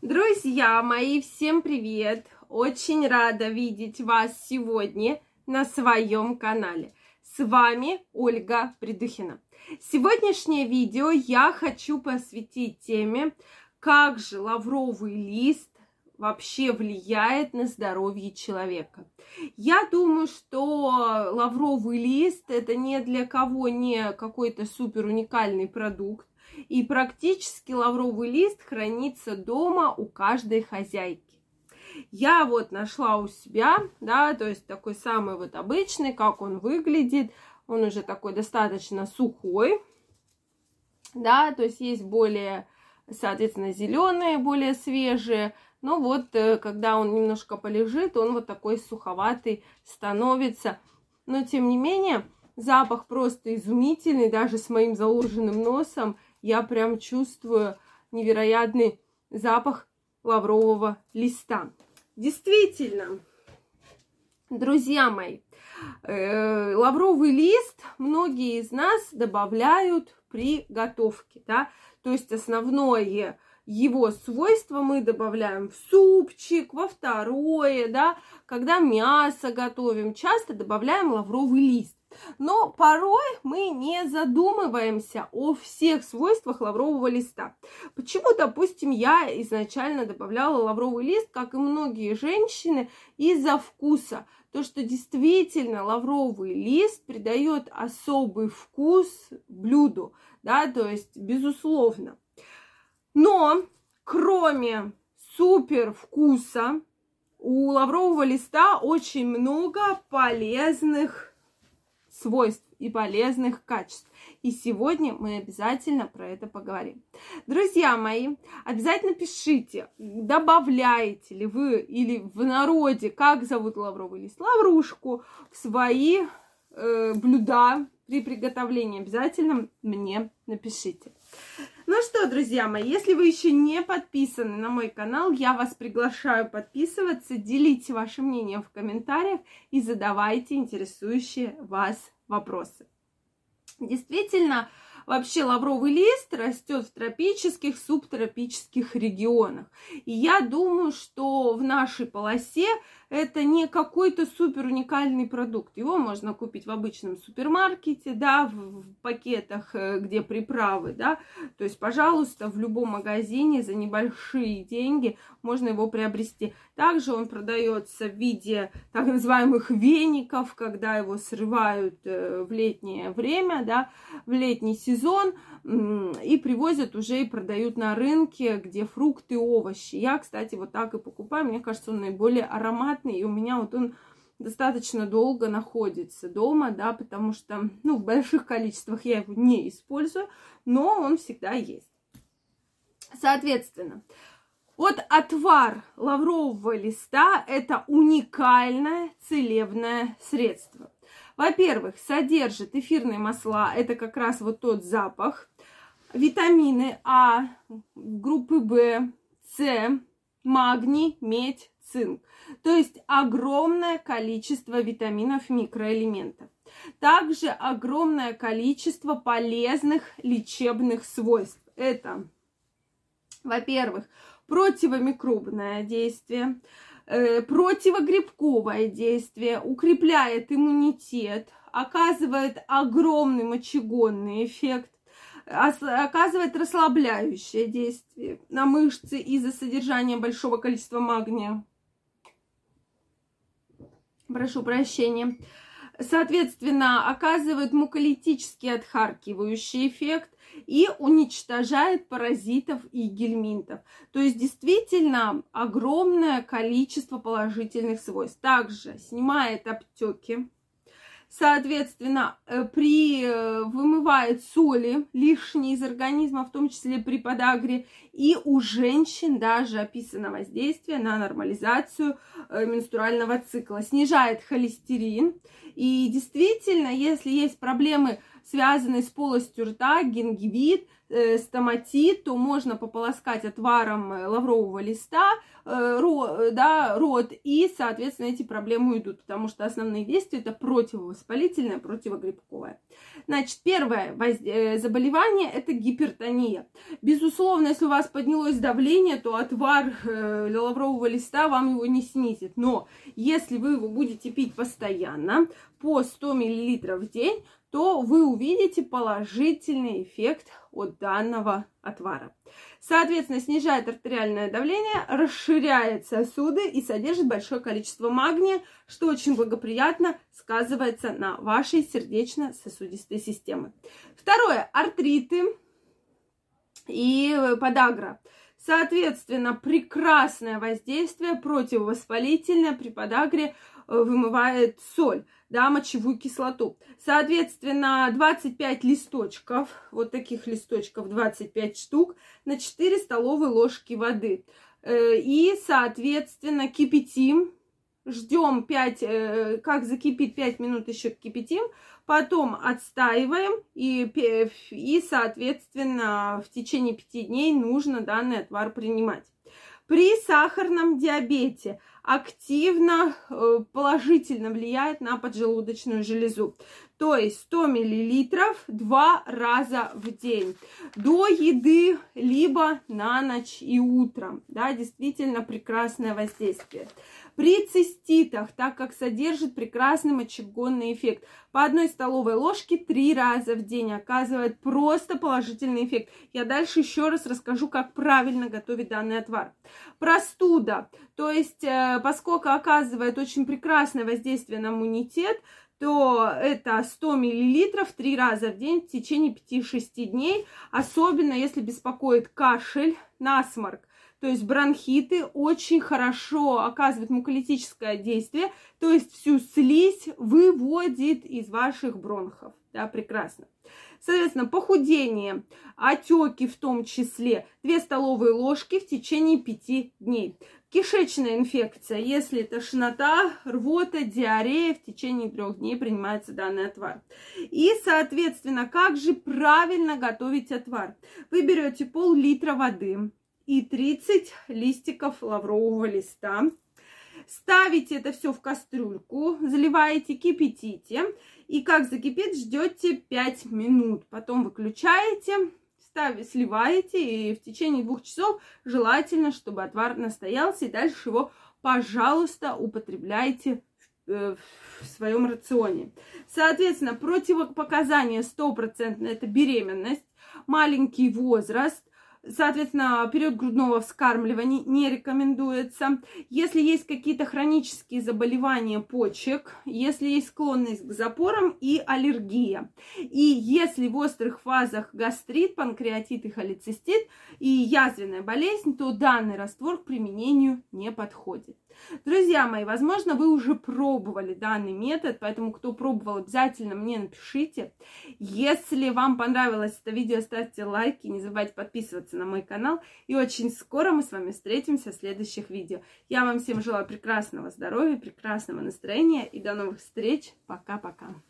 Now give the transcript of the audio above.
Друзья мои, всем привет! Очень рада видеть вас сегодня на своем канале. С вами Ольга Придухина. Сегодняшнее видео я хочу посвятить теме, как же лавровый лист вообще влияет на здоровье человека. Я думаю, что лавровый лист это не для кого не какой-то супер уникальный продукт. И практически лавровый лист хранится дома у каждой хозяйки. Я вот нашла у себя, да, то есть такой самый вот обычный, как он выглядит. Он уже такой достаточно сухой, да, то есть есть более, соответственно, зеленые, более свежие. Но вот э, когда он немножко полежит, он вот такой суховатый становится. Но тем не менее, запах просто изумительный, даже с моим заложенным носом я прям чувствую невероятный запах лаврового листа. Действительно, друзья мои, э, лавровый лист многие из нас добавляют при готовке, да, то есть основное его свойство мы добавляем в супчик, во второе, да, когда мясо готовим, часто добавляем лавровый лист. Но порой мы не задумываемся о всех свойствах лаврового листа. Почему, допустим, я изначально добавляла лавровый лист, как и многие женщины, из-за вкуса. То, что действительно лавровый лист придает особый вкус блюду, да, то есть безусловно. Но кроме супер вкуса, у лаврового листа очень много полезных свойств и полезных качеств. И сегодня мы обязательно про это поговорим. Друзья мои, обязательно пишите, добавляете ли вы или в народе, как зовут лавровый лист, лаврушку в свои э, блюда при приготовлении. Обязательно мне напишите. Ну что, друзья мои, если вы еще не подписаны на мой канал, я вас приглашаю подписываться, делите ваше мнение в комментариях и задавайте интересующие вас вопросы. Действительно, вообще лавровый лист растет в тропических, субтропических регионах. И я думаю, что в нашей полосе это не какой-то супер уникальный продукт. Его можно купить в обычном супермаркете, да, в, в пакетах, э, где приправы, да. То есть, пожалуйста, в любом магазине за небольшие деньги можно его приобрести. Также он продается в виде так называемых веников, когда его срывают э, в летнее время, да, в летний сезон и привозят уже и продают на рынке, где фрукты, овощи. Я, кстати, вот так и покупаю. Мне кажется, он наиболее ароматный, и у меня вот он достаточно долго находится дома, да, потому что, ну, в больших количествах я его не использую, но он всегда есть. Соответственно, вот отвар лаврового листа – это уникальное целебное средство. Во-первых, содержит эфирные масла, это как раз вот тот запах, витамины А, группы В, С, магний, медь, цинк. То есть огромное количество витаминов, микроэлементов. Также огромное количество полезных лечебных свойств. Это, во-первых, противомикробное действие, э, противогрибковое действие, укрепляет иммунитет, оказывает огромный мочегонный эффект, оказывает расслабляющее действие на мышцы из-за содержания большого количества магния. Прошу прощения. Соответственно, оказывает муколитический отхаркивающий эффект и уничтожает паразитов и гельминтов. То есть действительно огромное количество положительных свойств. Также снимает аптеки, соответственно, э, при э, вымывает соли лишние из организма, в том числе при подагре, и у женщин даже описано воздействие на нормализацию э, менструального цикла, снижает холестерин, и действительно, если есть проблемы связанные с полостью рта, гингивит, э, стоматит, то можно пополоскать отваром э, лаврового листа э, ро, да, рот, и, соответственно, эти проблемы уйдут, потому что основные действия это противовоспалительное, противогрибковое. Значит, первое воз... заболевание это гипертония. Безусловно, если у вас поднялось давление, то отвар лаврового листа вам его не снизит. Но если вы его будете пить постоянно, по 100 мл в день, то вы увидите положительный эффект от данного отвара. Соответственно, снижает артериальное давление, расширяет сосуды и содержит большое количество магния, что очень благоприятно сказывается на вашей сердечно-сосудистой системе. Второе. Артриты и подагра. Соответственно, прекрасное воздействие противовоспалительное при подагре э, вымывает соль да, мочевую кислоту. Соответственно, 25 листочков, вот таких листочков 25 штук, на 4 столовые ложки воды. Э, и, соответственно, кипятим, ждем 5, э, как закипит 5 минут еще кипятим, потом отстаиваем и, и, соответственно, в течение 5 дней нужно данный отвар принимать. При сахарном диабете активно э, положительно влияет на поджелудочную железу. То есть 100 миллилитров два раза в день. До еды, либо на ночь и утром. Да, действительно прекрасное воздействие. При циститах, так как содержит прекрасный мочегонный эффект, по одной столовой ложке три раза в день оказывает просто положительный эффект. Я дальше еще раз расскажу, как правильно готовить данный отвар. Простуда, то есть э, поскольку оказывает очень прекрасное воздействие на иммунитет, то это 100 миллилитров три раза в день в течение 5-6 дней, особенно если беспокоит кашель, насморк то есть бронхиты очень хорошо оказывает муколитическое действие, то есть всю слизь выводит из ваших бронхов. Да, прекрасно. Соответственно, похудение, отеки в том числе, 2 столовые ложки в течение 5 дней. Кишечная инфекция, если тошнота, рвота, диарея, в течение трех дней принимается данный отвар. И, соответственно, как же правильно готовить отвар? Вы берете пол-литра воды, и 30 листиков лаврового листа. Ставите это все в кастрюльку, заливаете, кипятите. И как закипит, ждете 5 минут. Потом выключаете, ставите, сливаете. И в течение двух часов желательно, чтобы отвар настоялся. И дальше его, пожалуйста, употребляйте в э, своем рационе. Соответственно, противопоказания стопроцентно это беременность, маленький возраст, Соответственно, период грудного вскармливания не рекомендуется. Если есть какие-то хронические заболевания почек, если есть склонность к запорам и аллергия. И если в острых фазах гастрит, панкреатит и холецистит и язвенная болезнь, то данный раствор к применению не подходит. Друзья мои, возможно, вы уже пробовали данный метод, поэтому кто пробовал, обязательно мне напишите. Если вам понравилось это видео, ставьте лайки, не забывайте подписываться на мой канал. И очень скоро мы с вами встретимся в следующих видео. Я вам всем желаю прекрасного здоровья, прекрасного настроения и до новых встреч. Пока-пока.